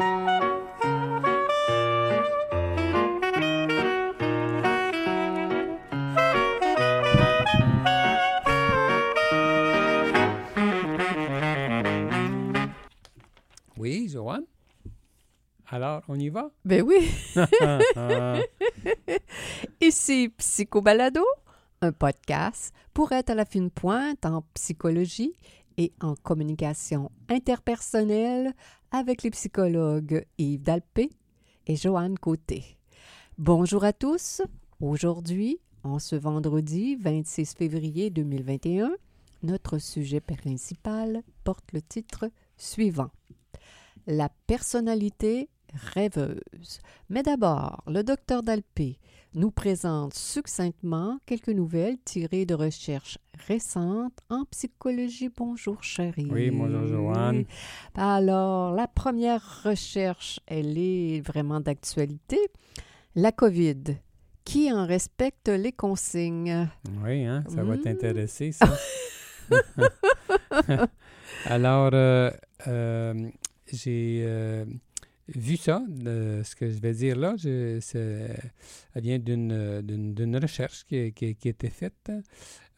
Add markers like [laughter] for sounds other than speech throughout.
Oui, Joanne? Alors, on y va? Ben oui. [laughs] Ici Psychobalado, un podcast pour être à la fine pointe en psychologie et en communication interpersonnelle avec les psychologues Yves Dalpé et Joanne Côté. Bonjour à tous. Aujourd'hui, en ce vendredi 26 février 2021, notre sujet principal porte le titre suivant la personnalité rêveuse. Mais d'abord, le docteur Dalpé nous présente succinctement quelques nouvelles tirées de recherches récentes en psychologie. Bonjour chérie. Oui, bonjour Joanne. Alors, la première recherche, elle est vraiment d'actualité. La COVID. Qui en respecte les consignes? Oui, hein, ça va Mm. t'intéresser, ça. [laughs] [laughs] Alors, euh, euh, j'ai euh, vu ça, de ce que je vais dire là. Je, c'est- ça vient d'une, d'une, d'une recherche qui, qui, qui a été faite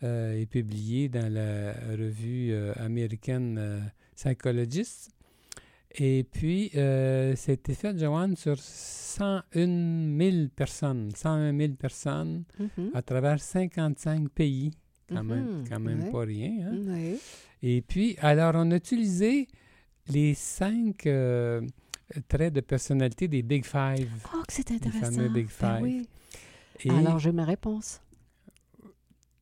euh, et publiée dans la revue euh, américaine euh, Psychologist. Et puis, euh, c'était fait, Joanne, sur 101 000 personnes. 101 000 personnes Mhm. à travers 55 pays. Quand même, Mhm, quand même ouais. pas rien. hein. Et puis, alors, on a utilisé les cinq traits de personnalité des Big Five. Oh, que c'est Les intéressant. fameux Big Ben Five. oui. Et Alors, j'ai ma réponse.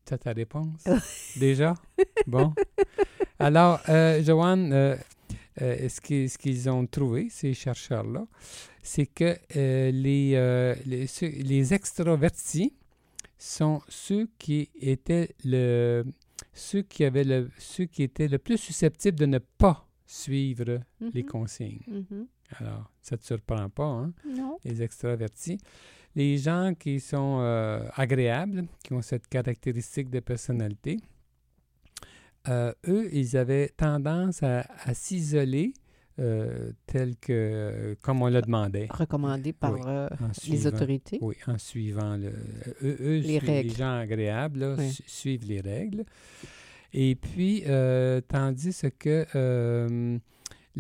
tu as ta réponse? [laughs] Déjà? Bon. Alors, euh, Joanne, euh, euh, ce qu'ils ont trouvé, ces chercheurs-là, c'est que euh, les, euh, les, ceux- les extravertis sont ceux qui étaient le ceux qui avaient le ceux qui étaient le plus susceptibles de ne pas suivre les Mhm. consignes. Mhm. Alors, ça ne te surprend pas, hein? Non. les extravertis. Les gens qui sont euh, agréables, qui ont cette caractéristique de personnalité, euh, eux, ils avaient tendance à, à s'isoler euh, tel que, comme on le demandait. Recommandé par Oui, euh, les autorités. Oui, en suivant le, eux, eux, Les règles. gens agréables là, Oui. su- suivent les règles. Et puis, euh, tandis que euh,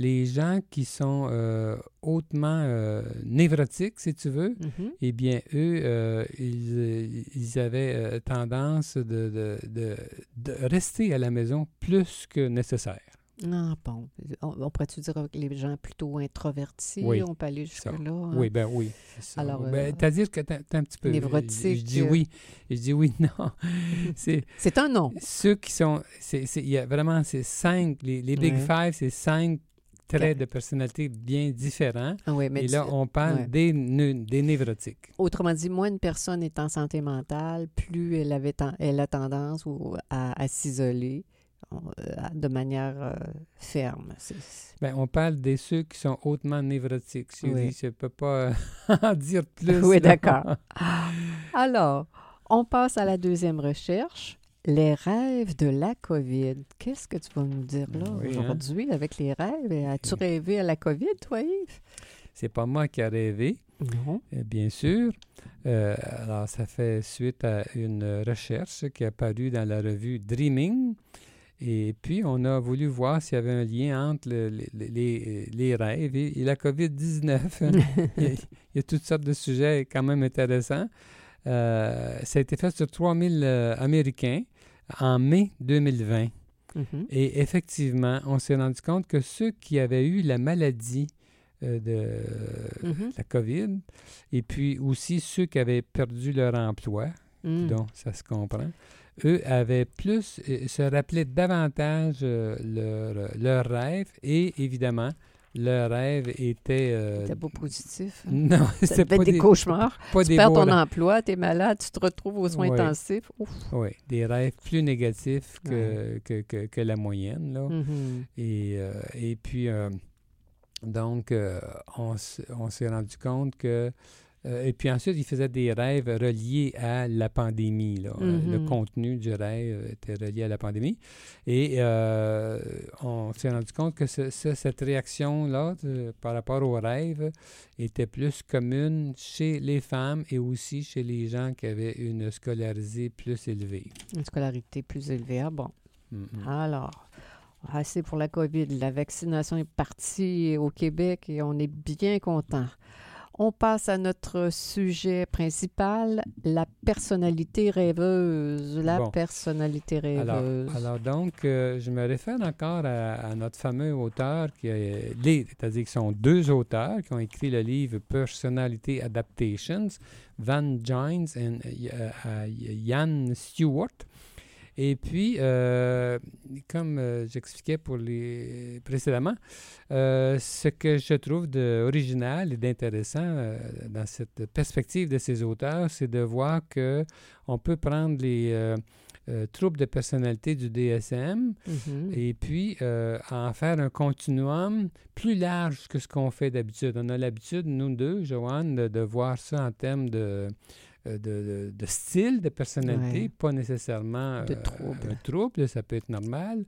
les gens qui sont euh, hautement euh, névrotiques, si tu veux, Mhm. eh bien, eux, euh, ils, ils avaient tendance de, de- de- de rester à la maison plus que nécessaire. Ah, bon. On, on pourrait-tu dire que les gens plutôt introvertis, Oui, on peut aller jusque-là? hein? Oui, ben oui. c'est ça. Alors, ben, euh, C'est-à-dire que t'as un petit peu... névrotique, Je, je dis oui. Je dis oui, [laughs] non. [laughs] C'est C'est un nom. ceux qui sont... c'est- c'est- Il y a vraiment ces cinq... Les, les Big Ouais. Five, c'est cinq traits de personnalité bien différents. Ah oui, mais Et là, on parle ouais. des, ne- des névrotiques. autrement dit, moins une personne est en santé mentale, plus elle, avait ten- elle a tendance ou, à, à s'isoler euh, de manière euh, ferme. Ben, on parle des ceux qui sont hautement névrotiques. Je Oui. ne peux pas [laughs] en dire plus. Oui, d'accord. [laughs] Alors, on passe à la deuxième recherche. Les rêves de la COVID. Qu'est-ce que tu vas nous dire là Oui, hein. aujourd'hui avec les rêves? As-tu Oui. rêvé à la COVID, toi, Yves? C'est pas moi qui ai rêvé, Non. euh, bien sûr. Euh, alors, ça fait suite à une recherche qui est apparue dans la revue Dreaming. Et puis, on a voulu voir s'il y avait un lien entre le- le- le- les, les rêves et, et la COVID-19. [laughs] il, y a, il y a toutes sortes de sujets quand même intéressants. Euh, ça a été fait sur 3000 euh, Américains en mai 2020. Mhm. Et effectivement, on s'est rendu compte que ceux qui avaient eu la maladie euh, de Mhm. la COVID, et puis aussi ceux qui avaient perdu leur emploi, Mm. donc ça se comprend, eux avaient plus, euh, se rappelaient davantage leur, leur rêve, et évidemment, leur rêve était... euh, C'était pas positif. hein? [laughs] non, c'était pas des des, cauchemars. pas Tu des perds ton emploi, tu es malade, tu te retrouves aux soins Oui. intensifs. Ouf. Oui, des rêves plus négatifs que, que, que, que la moyenne, là. Mhm. Et, euh, et puis, euh, donc, euh, on, s'est rendu compte que euh, et puis ensuite, il faisait des rêves reliés à la pandémie. Là. Mhm. Le contenu du rêve était relié à la pandémie. Et euh, on s'est rendu compte que ce- ce- cette réaction-là par rapport au rêve était plus commune chez les femmes et aussi chez les gens qui avaient une scolarité plus élevée. Une scolarité plus élevée. Ah bon. Mhm. Alors, assez pour la COVID. La vaccination est partie au Québec et on est bien content. On passe à notre sujet principal, la personnalité rêveuse. La Bon. personnalité rêveuse. alors donc, euh, je me réfère encore à, à notre fameux auteur, qui est, c'est-à-dire qu'ils sont deux auteurs qui ont écrit le livre Personality Adaptations, Van Gines et euh, euh, Stewart. Et puis, euh, comme euh, j'expliquais pour les précédemment, euh, ce que je trouve d'original et d'intéressant dans cette perspective de ces auteurs, c'est de voir que on peut prendre les troubles de personnalité du DSM Mhm. et puis en faire un continuum plus large que ce qu'on fait d'habitude. On a l'habitude, nous deux, Joanne, de, de voir ça en termes de, de, de- de style de personnalité, Ouais. pas nécessairement De euh, trouble. un trouble, ça peut être normal.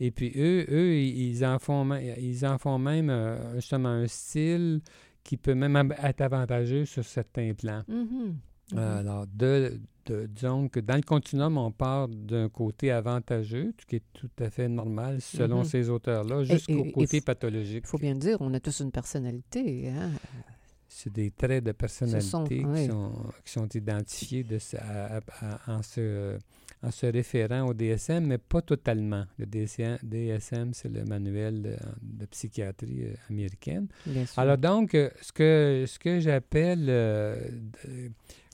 Et puis eux, eux ils, en, font, ils en font même euh, justement un style qui peut même être avantageux sur certains plans. Mhm. Alors, de, de- disons que dans le continuum, on part d'un côté avantageux, ce qui est tout à fait normal selon Mhm. ces auteurs-là, jusqu'au et côté pathologique. Il faut bien dire, on a tous une personnalité. hein. C'est des traits de personnalité sont- qui, oui. sont, qui sont identifiés de, à- en, se, en se référant au DSM, mais pas totalement. Le DSM, DSM, c'est le manuel de, de psychiatrie euh, américaine. Alors donc, euh, ce que, ce que j'appelle euh,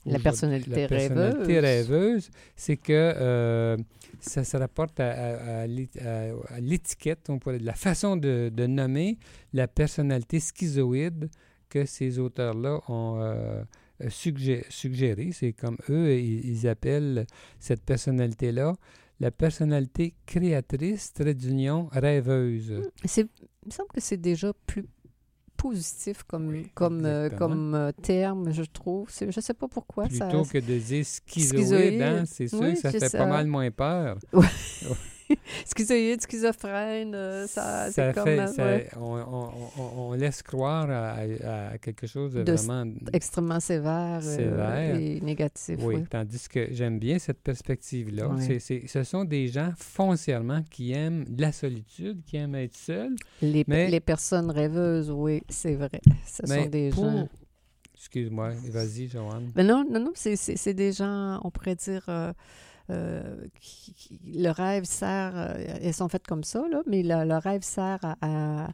La personnalité la personnalité rêveuse. c'est que euh, ça se rapporte à, à- à l'é- à- à l'étiquette, on pourrait, la façon de, de nommer la personnalité schizoïde que ces auteurs-là ont euh, suggé- suggéré. C'est comme eux, ils, ils appellent cette personnalité-là la personnalité créatrice, trait d'union, rêveuse. C'est- Il me semble que c'est déjà plus positif comme, Oui, comme, euh, comme euh, terme, je trouve. Je ne sais pas pourquoi. ça- Plutôt que de dire schizoïde, Schizoïde. hein, c'est sûr Oui, que ça fait ça. pas mal moins peur. Schizoïde, [laughs] [laughs] schizophrène, euh, ça, ça c'est comme... fait, euh, ça- ouais, on, on- on- on laisse croire à, à quelque chose de, vraiment... extrêmement sévère, euh, Sévère. et négatif. oui, oui. tandis que j'aime bien cette perspective-là. C'est- ce sont des gens foncièrement qui aiment la solitude, qui aiment être seuls. Les, Mais- les personnes rêveuses, oui, c'est vrai. Ce Mais sont des pour- gens... Excuse-moi, vas-y, Joanne. Ben non, non, non, c'est- des gens, on pourrait dire, euh, euh, qui, qui- le rêve sert, euh, elles sont faites comme ça, là, mais le, le rêve sert à, à,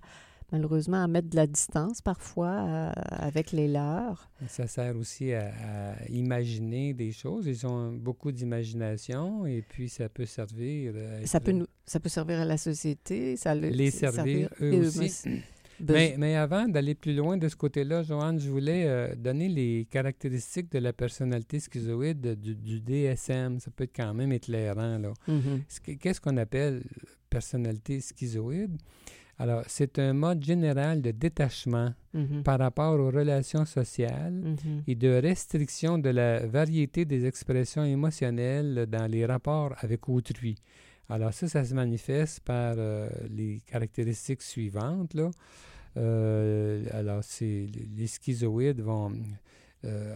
malheureusement à mettre de la distance parfois avec les leurs. Ça sert aussi à, à imaginer des choses. Ils ont beaucoup d'imagination et puis ça peut servir... à Ça peut, nous, ça peut servir à la société, ça le- Les servir, eux aussi. Mais, mais avant d'aller plus loin de ce côté-là, Joanne, je voulais euh, donner les caractéristiques de la personnalité schizoïde de- du, du DSM. Ça peut être quand même éclairant. là. Mhm. Que- Qu'est-ce qu'on appelle personnalité schizoïde? Alors, c'est un mode général de détachement Mhm. par rapport aux relations sociales Mhm. et de restriction de la variété des expressions émotionnelles dans les rapports avec autrui. Alors ça, ça se manifeste par euh, les caractéristiques suivantes. Là. Euh, alors, c'est les schizoïdes vont euh,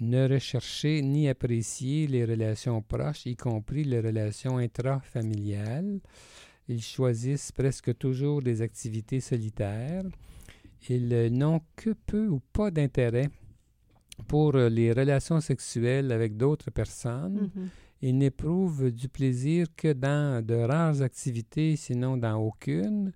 ne rechercher ni apprécier les relations proches, y compris les relations intrafamiliales. Ils choisissent presque toujours des activités solitaires. Ils n'ont que peu ou pas d'intérêt pour les relations sexuelles avec d'autres personnes. Mhm. Ils n'éprouvent du plaisir que dans de rares activités, sinon dans aucune.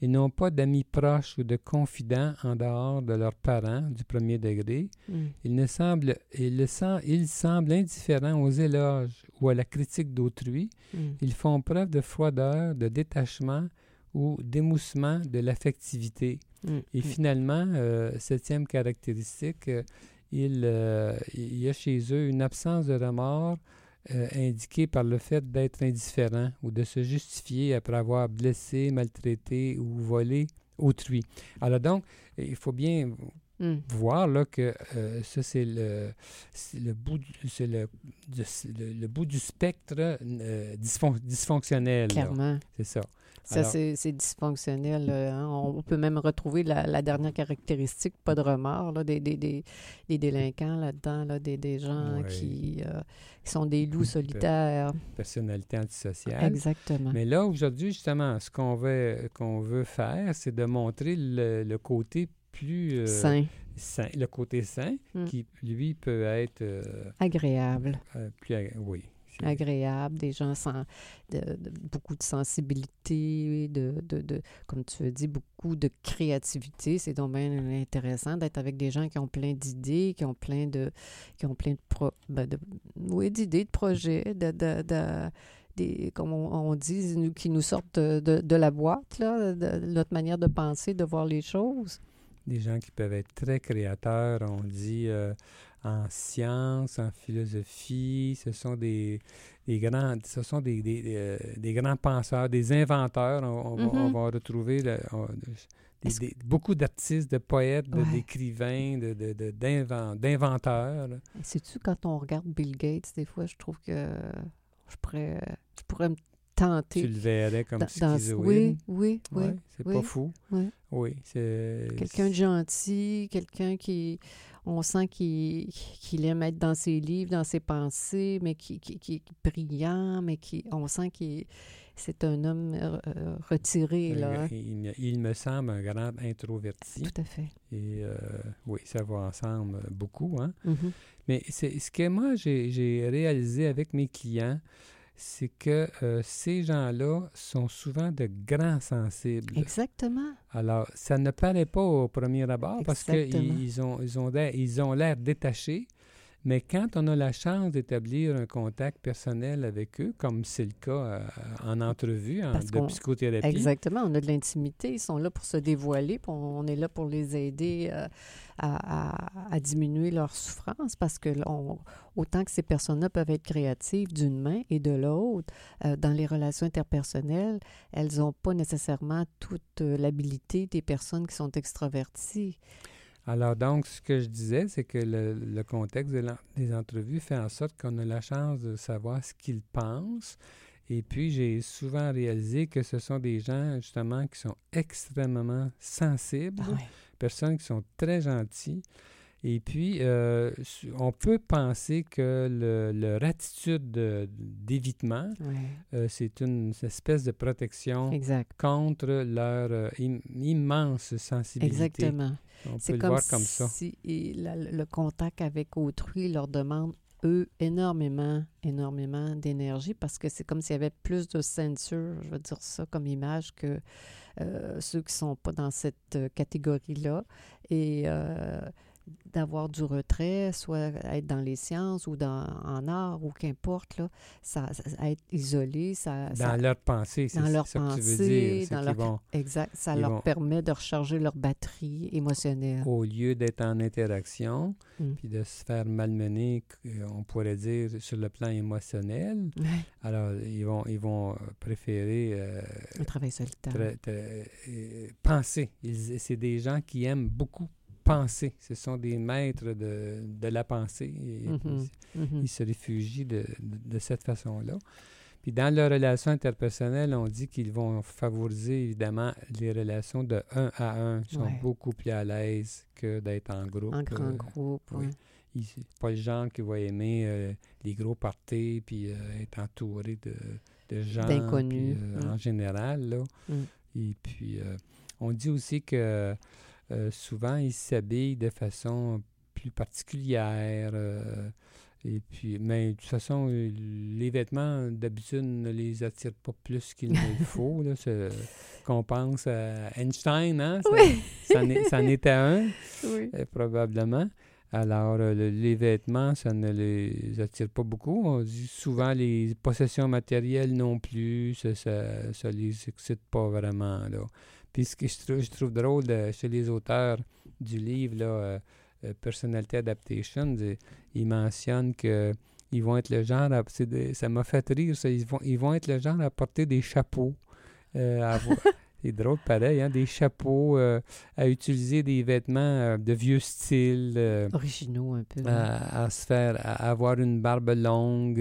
Ils n'ont pas d'amis proches ou de confidents en dehors de leurs parents du premier degré. Mhm. Ils, ne semblent, ils, le sem- ils semblent indifférents aux éloges ou à la critique d'autrui. Mhm. Ils font preuve de froideur, de détachement ou d'émoussement de l'affectivité. Mhm. Et finalement, euh, septième caractéristique, euh, il, euh, il y a chez eux une absence de remords euh, indiquée par le fait d'être indifférent ou de se justifier après avoir blessé, maltraité ou volé autrui. Alors donc, il faut bien Hmm. voir là, que euh, ça, c'est le, le, bout du, le, le, le bout du spectre euh, dysfon- dysfonctionnel. Clairement. C'est ça. Ça, c'est dysfonctionnel. euh, hein. On peut même retrouver la, la dernière caractéristique, pas de remords, là, des, des, des, des délinquants là-dedans, là, des, des gens euh, qui sont des loups [laughs] solitaires. Personnalité antisociale. Exactement. Mais là, aujourd'hui, justement, ce qu'on veut, qu'on veut faire, c'est de montrer le, le côté plus euh, Sain, sain, le côté sain, Mm. qui, lui, peut être euh, agréable. euh, plus... Oui. agréable, des gens sans de, de- beaucoup de sensibilité, de, de, de- comme tu as dit, beaucoup de créativité. C'est donc bien intéressant d'être avec des gens qui ont plein d'idées, qui ont plein de qui ont plein de, pro- ben, oui, d'idées, de projets, de, de- de- des, comme on, dit, nous- qui nous sortent de, de- de la boîte, là, de, de notre manière de penser, de voir les choses. Des gens qui peuvent être très créateurs, on dit, euh, en sciences, en philosophie. Ce sont des, des grands, ce sont des, des, euh, des grands penseurs, des inventeurs. On, on va, on va retrouver le- on- des- Est-ce des- beaucoup d'artistes, de poètes, de- Ouais. d'écrivains, de, de, de- d'inventeurs. là. Sais-tu, quand on regarde Bill Gates, des fois, je trouve que je pourrais, je pourrais me tenter Tu le verrais comme dans- dans- schizoïde. Oui, oui, oui. Ouais, c'est oui, pas fou. oui. Oui, c'est... Quelqu'un de gentil, quelqu'un qui. On sent qu'il qu'il aime être dans ses livres, dans ses pensées, mais qui, qui, qui est brillant, mais qui. On sent qu'il c'est un homme euh, euh, retiré, là. hein. Il, me- il me semble un grand introverti. Tout à fait. Et euh, oui, ça va ensemble euh, beaucoup. Hein? Mhm. Mais c'est ce que moi, j'ai j'ai réalisé avec mes clients, c'est que euh, ces gens-là sont souvent de grands sensibles. Exactement. Alors, ça ne paraît pas au premier abord parce qu'ils ils ont ils ont l'air- ils ont l'air détachés. Mais quand on a la chance d'établir un contact personnel avec eux, comme c'est le cas euh, en entrevue, en, de psychothérapie, Exactement. On a de l'intimité. Ils sont là pour se dévoiler. Puis on, on est là pour les aider euh, à, à- à diminuer leur souffrance parce que on- autant que ces personnes-là peuvent être créatives d'une main et de l'autre, euh, dans les relations interpersonnelles, elles n'ont pas nécessairement toute l'habilité des personnes qui sont extraverties. Alors, donc, ce que je disais, c'est que le, le contexte de des entrevues fait en sorte qu'on a la chance de savoir ce qu'ils pensent. Et puis, j'ai souvent réalisé que ce sont des gens, justement, qui sont extrêmement sensibles, Ah personnes qui sont très gentilles. Et puis, euh, on peut penser que le- leur attitude de- d'évitement, euh, c'est une espèce de protection Exact. contre leur euh, im- immense sensibilité. Exactement. C'est comme, comme ça. si la- le contact avec autrui leur demande, eux, énormément, énormément d'énergie parce que c'est comme s'il y avait plus de censure, je veux dire ça comme image, que euh, ceux qui sont pas dans cette euh, catégorie-là. Et euh, d'avoir du retrait, soit être dans les sciences ou dans, en art ou qu'importe, là, ça, ça- être isolé, ça, Dans ça- leur pensée, c'est ça que tu veux pensée, dire. dans leur- vont, exact, ça leur vont- permet de recharger leur batterie émotionnelle. au lieu d'être en interaction, Mm. puis de se faire malmener, euh, on pourrait dire, sur le plan émotionnel, alors ils vont, ils vont euh, préférer euh, Un travail solitaire. tra- tra- euh, penser. C'est des gens qui aiment beaucoup penser. Ce sont des maîtres de, de la pensée. Et Mhm. Mhm. Ils se réfugient de, de- de cette façon-là. Puis dans leurs relations interpersonnelles, on dit qu'ils vont favoriser évidemment les relations de un à un. Ils sont Ouais. beaucoup plus à l'aise que d'être en groupe. En grand Euh, groupe. oui. ouais. pas le genre qui va aimer euh, les gros parties puis euh, être entouré de, de gens. D'inconnus. euh, Mm. En général, là. Mm. Et puis, on dit aussi que euh, souvent, ils s'habillent de façon plus particulière. euh, et puis, mais de toute façon, euh, les vêtements, d'habitude, ne les attirent pas plus qu'il ne le faut. Là, qu'on pense à Einstein, hein? Ça, Oui. ça en est- ça en était un, Oui. euh, probablement. Alors, le- les vêtements, ça ne les attire pas beaucoup. On dit souvent les possessions matérielles non plus, ça, ça, ça les excite pas vraiment. Là. Puis ce que je trouve, je trouve drôle de- chez les auteurs du livre, là, euh, euh, Personality Adaptation, ils- ils mentionnent que ils vont être le genre à, de- ça m'a fait rire ça, ils vont, ils vont être le genre à porter des chapeaux. euh, [laughs] C'est drôle pareil, hein? des chapeaux, euh, à utiliser des vêtements euh, de vieux style. Originaux un peu. à, à se faire, à avoir une barbe longue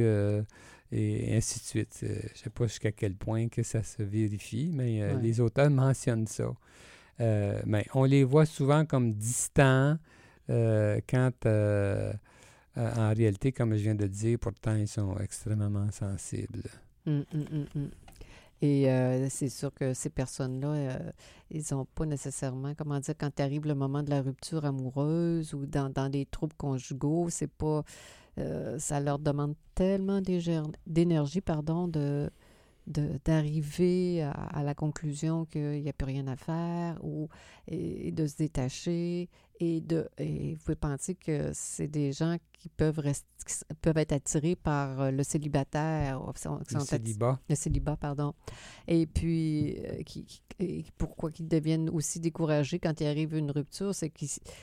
et ainsi de suite. Euh, je sais pas jusqu'à quel point que ça se vérifie, mais euh, Ouais. les auteurs mentionnent ça. Euh, mais on les voit souvent comme distants quand, en réalité, comme je viens de dire, pourtant, ils sont extrêmement sensibles. Hum, hum, hum. Et euh, c'est sûr que ces personnes-là, euh, ils n'ont pas nécessairement, comment dire, quand arrive le moment de la rupture amoureuse ou dans, dans des troubles conjugaux, c'est pas, euh, ça leur demande tellement d'énergie, pardon, de d'arriver à, la conclusion qu'il n'y a plus rien à faire ou et de se détacher et de et vous pouvez penser que c'est des gens qui peuvent qui peuvent être attirés par euh, le célibataire sont- Le célibat. le célibat, pardon. Et puis, euh, qui, qui- et pourquoi qu'ils deviennent aussi découragés quand il arrive une rupture, c'est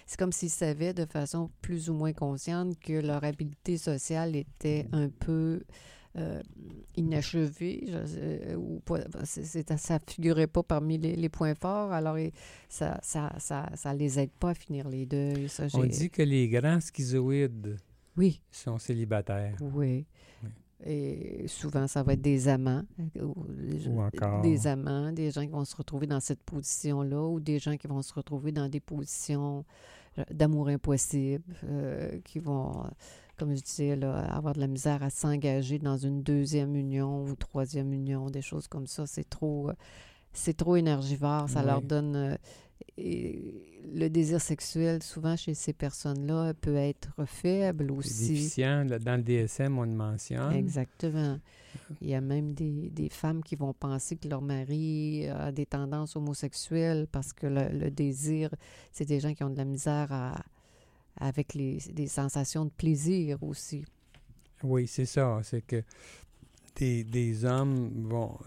c'est comme s'ils savaient de façon plus ou moins consciente que leur habileté sociale était un peu euh, euh, ou ça figurait pas parmi les, les points forts, alors ça, ça, ça, ça les aide pas à finir les deuils. Ça, On dit que les grands schizoïdes Oui, sont célibataires. oui. Oui. Et souvent, ça va être des amants. Ou, encore- Des amants, des gens qui vont se retrouver dans cette position-là, ou des gens qui vont se retrouver dans des positions euh, d'amour impossible, euh, qui vont, comme je disais, là, avoir de la misère à s'engager dans une deuxième union ou troisième union, des choses comme ça. C'est trop, euh, c'est trop énergivore. Ça leur donne. euh, et le désir sexuel, souvent chez ces personnes-là, peut être faible aussi. déficient. Dans le DSM, on le mentionne. Exactement. Il y a même des, des femmes qui vont penser que leur mari a des tendances homosexuelles parce que le, le désir, c'est des gens qui ont de la misère à- avec les, des sensations de plaisir aussi. Oui, c'est ça. C'est que des, des hommes vont,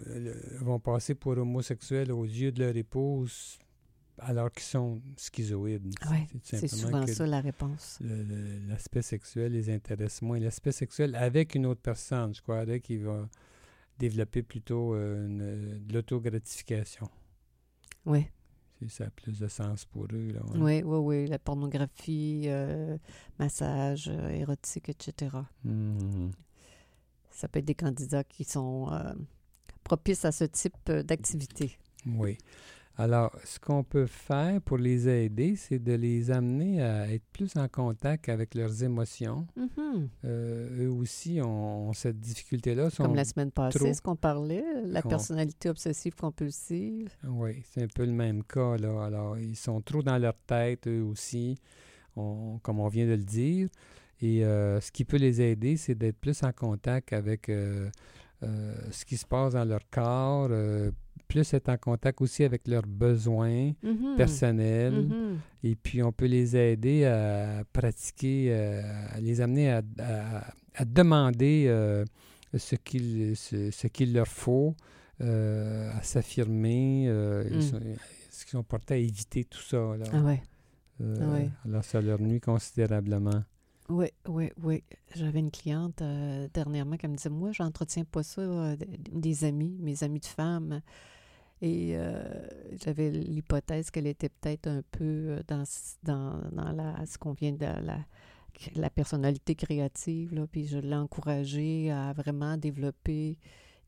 vont passer pour homosexuels aux yeux de leur épouse alors qu'ils sont schizoïdes. Ouais, C'est souvent ça la réponse. l'aspect sexuel les intéresse moins. L'aspect sexuel avec une autre personne, je croirais qu'il va développer plutôt euh, une- de l'autogratification. Oui, ça a plus de sens pour eux. Là, ouais. oui, oui, oui. La pornographie, euh, massage euh, érotique, etc. Mhm. Ça peut être des candidats qui sont euh, propices à ce type d'activité. Oui. Alors, ce qu'on peut faire pour les aider, c'est de les amener à être plus en contact avec leurs émotions. Mhm. Euh, eux aussi ont, cette difficulté-là. Comme la semaine passée, trop- ce qu'on parlait, la personnalité obsessive compulsive. Oui, c'est un peu le même cas. Là. Alors, ils sont trop dans leur tête, eux aussi, on- comme on vient de le dire. Et euh, ce qui peut les aider, c'est d'être plus en contact avec euh, ce qui se passe dans leur corps, plus être en contact aussi avec leurs besoins Mhm. personnels. Mhm. Et puis, on peut les aider à pratiquer, euh, à les amener à, à- à demander euh, ce qu'il ce, ce leur faut, euh, à s'affirmer. euh, Mm. sont- Est-ce qu'ils sont portés à éviter tout ça? Là? Ah ouais. Ouais. Alors, ça leur nuit considérablement. Oui, oui, oui. J'avais une cliente euh, dernièrement qui me disait Moi, j'entretiens pas ça, euh, des amis, mes amis de femmes. Et euh, j'avais l'hypothèse qu'elle était peut-être un peu euh, dans, dans, dans la, ce qu'on vient de la, la personnalité créative. Là, puis je l'ai encouragée à vraiment développer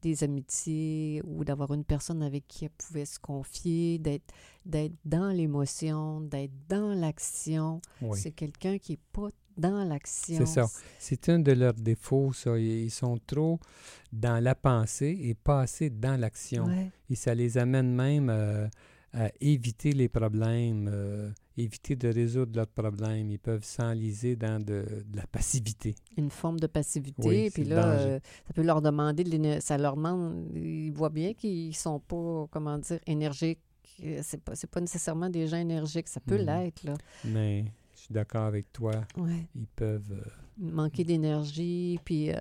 des amitiés ou d'avoir une personne avec qui elle pouvait se confier, d'être d'être dans l'émotion, d'être dans l'action. Oui. C'est quelqu'un qui n'est pas dans l'action. C'est ça. C'est un de leurs défauts, ça. Ils sont trop dans la pensée et pas assez dans l'action. Ouais. Et ça les amène même euh, à éviter les problèmes, euh, éviter de résoudre leurs problèmes. Ils peuvent s'enliser dans de, de la passivité. Une forme de passivité. Oui, puis là, euh, ça peut leur demander, de ça leur demande, ils voient bien qu'ils sont pas, comment dire, énergiques. C'est pas, pas nécessairement des gens énergiques. Ça peut l'être, là. Mais suis d'accord avec toi. Ouais. Ils peuvent. euh, manquer d'énergie, puis euh,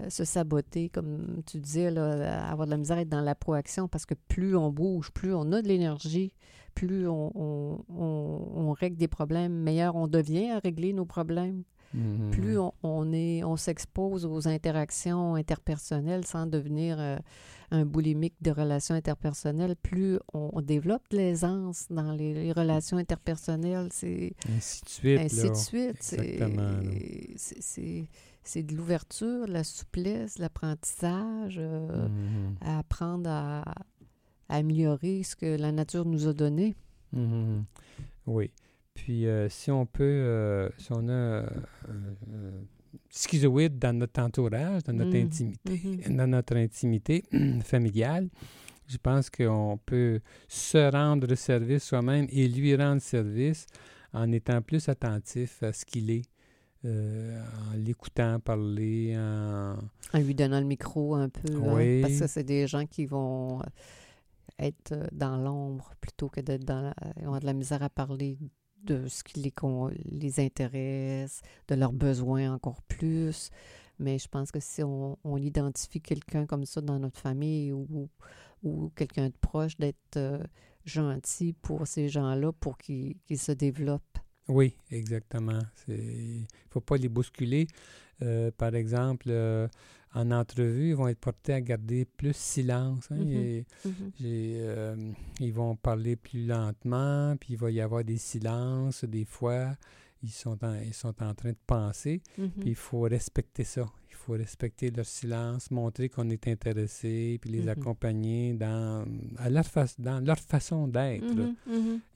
euh, se saboter, comme tu disais, là, avoir de la misère à être dans la proaction, parce que plus on bouge, plus on a de l'énergie, plus on, on- on- on règle des problèmes, meilleur on devient à régler nos problèmes. Mhm. plus on, on est, on s'expose aux interactions interpersonnelles sans devenir euh, un boulimique de relations interpersonnelles, plus on, on développe de l'aisance dans les, les relations interpersonnelles. C'est Ainsi de suite. ainsi là. de suite. C'est- de l'ouverture, la souplesse, l'apprentissage, euh, Mhm. à apprendre à, à améliorer ce que la nature nous a donné. Mhm. Oui. Puis, euh, si on peut, euh, si on a euh, euh, schizoïde dans notre entourage, dans notre Mhm. intimité, Mhm. dans notre intimité [clears throat] familiale, je pense qu'on peut se rendre service soi-même et lui rendre service en étant plus attentif à ce qu'il est, euh, en l'écoutant parler, en... En lui donnant le micro un peu. hein, Oui. parce que c'est des gens qui vont être dans l'ombre plutôt que d'être dans la... Ils ont de la misère à parler de ce qui les, les intéresse, de leurs besoins encore plus. Mais je pense que si on, on identifie quelqu'un comme ça dans notre famille ou, ou quelqu'un de proche, d'être euh, gentil pour ces gens-là pour qu'ils qu'ils se développent. Oui, exactement. Il ne faut pas les bousculer. Euh, par exemple, euh, en entrevue, ils vont être portés à garder plus silence. hein, Mhm. et j'ai, euh, ils vont parler plus lentement, puis il va y avoir des silences. Des fois, ils sont en, ils sont en train de penser, Mhm. puis il faut respecter ça. Il faut respecter leur silence, montrer qu'on est intéressé, puis les accompagner dans, à leur, fa- dans leur façon d'être.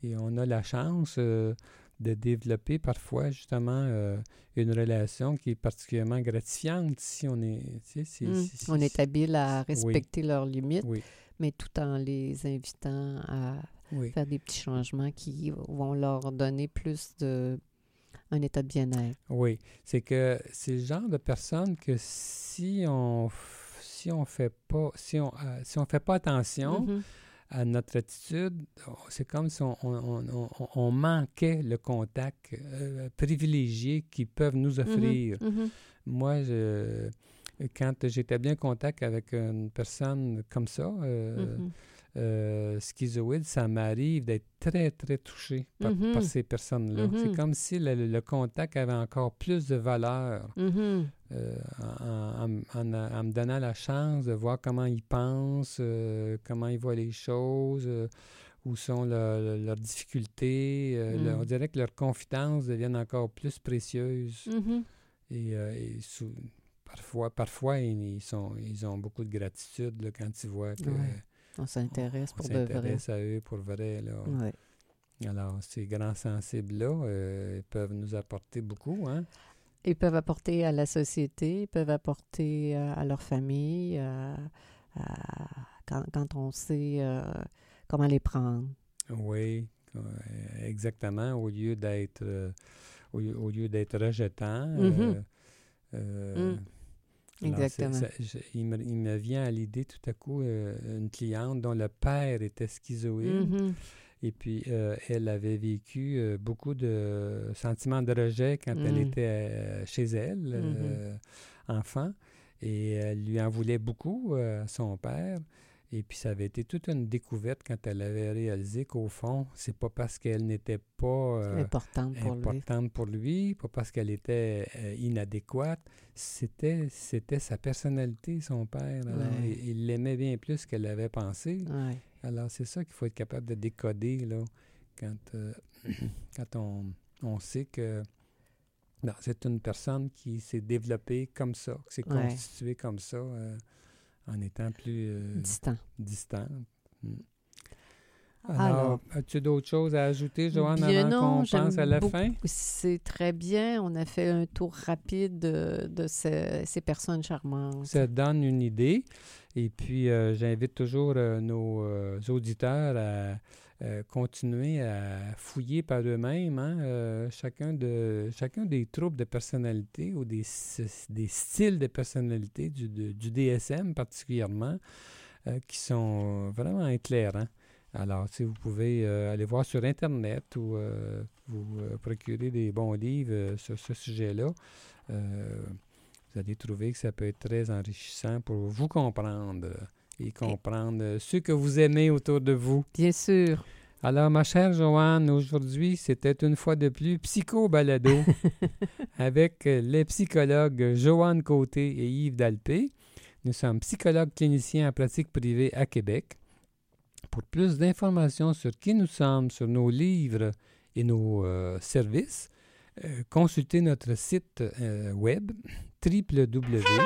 Et on a la chance euh, de développer parfois justement euh, une relation qui est particulièrement gratifiante si on est... tu sais, si- Mm. si- si- On est habile à respecter leurs limites, Oui, mais tout en les invitant à oui. faire des petits changements qui vont leur donner plus de un état de bien-être. Oui, c'est que c'est le genre de personne que si on si on fait pas si on euh, si on fait pas attention Mhm. À notre attitude, c'est comme si on, on- on- on- on manquait le contact euh, privilégié qu'ils peuvent nous offrir. Mhm. Moi, je, quand j'établis un contact avec une personne comme ça, euh, Mhm. euh, schizoïde, ça m'arrive d'être très, très touché par, par ces personnes-là. C'est comme si le, le contact avait encore plus de valeur. Euh, en, en- en- en me donnant la chance de voir comment ils pensent, euh, comment ils voient les choses, euh, où sont leurs leurs difficultés. Mm. on dirait que leurs confidences deviennent encore plus précieuses. Et, euh, et parfois, parfois ils, ils sont, ils ont beaucoup de gratitude là, quand ils voient que Ouais, On s'intéresse pour de vrai. s'intéresse à eux pour vrai. Là. Ouais. Alors, ces grands sensibles-là, peuvent nous apporter beaucoup. Hein? Ils peuvent apporter à la société, ils peuvent apporter euh, à leur famille, euh, à- quand, quand on sait euh, comment les prendre. Oui, exactement. Au lieu d'être euh, au, lieu- au lieu d'être rejetant. euh, Mm. alors, Exactement. ça- je- il, me, il me vient à l'idée tout à coup euh, une cliente dont le père était schizoïde. Mhm. Et puis, euh, elle avait vécu euh, beaucoup de sentiments de rejet quand elle Mm. était euh, chez elle, euh, enfant. Et elle lui en voulait beaucoup son père. Et puis, ça avait été toute une découverte quand elle avait réalisé qu'au fond, c'est pas parce qu'elle n'était pas euh, Importante pour lui. importante pour lui, pas parce qu'elle était euh, inadéquate, c'était c'était sa personnalité, son père. Ouais. il il l'aimait bien plus qu'elle l'avait pensé. Ouais. Alors, c'est ça qu'il faut être capable de décoder là, quand, euh, [clears throat] quand on, on sait que non, c'est une personne qui s'est développée comme ça, qui s'est Ouais. constituée comme ça, euh, en étant plus euh, Distant. distante. Mm. Alors, Alors, as-tu d'autres choses à ajouter, Joanne, avant non, qu'on pense à la beaucoup. fin? C'est très bien. On a fait un tour rapide de, de ce- ces personnes charmantes. Ça donne une idée. Et puis, euh, j'invite toujours euh, nos euh, auditeurs à continuer à fouiller par eux-mêmes hein, chacun, de, chacun des troubles de personnalité ou des, des styles de personnalité du, de- du DSM particulièrement qui sont vraiment éclairants. Alors, si vous pouvez euh, aller voir sur Internet ou euh, vous euh, procurer des bons livres sur ce sujet-là, vous allez trouver que ça peut être très enrichissant pour vous comprendre et comprendre ceux que vous aimez autour de vous. Bien sûr. Alors, ma chère Joanne, aujourd'hui, c'était une fois de plus Psycho Balado [laughs] avec les psychologues Joanne Côté et Yves Dalpé. Nous sommes psychologues cliniciens en pratique privée à Québec. Pour plus d'informations sur qui nous sommes, sur nos livres et nos euh, services, euh, consultez notre site euh, web www.dalpephoto.com.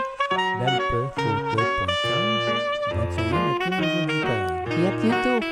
Et à bientôt!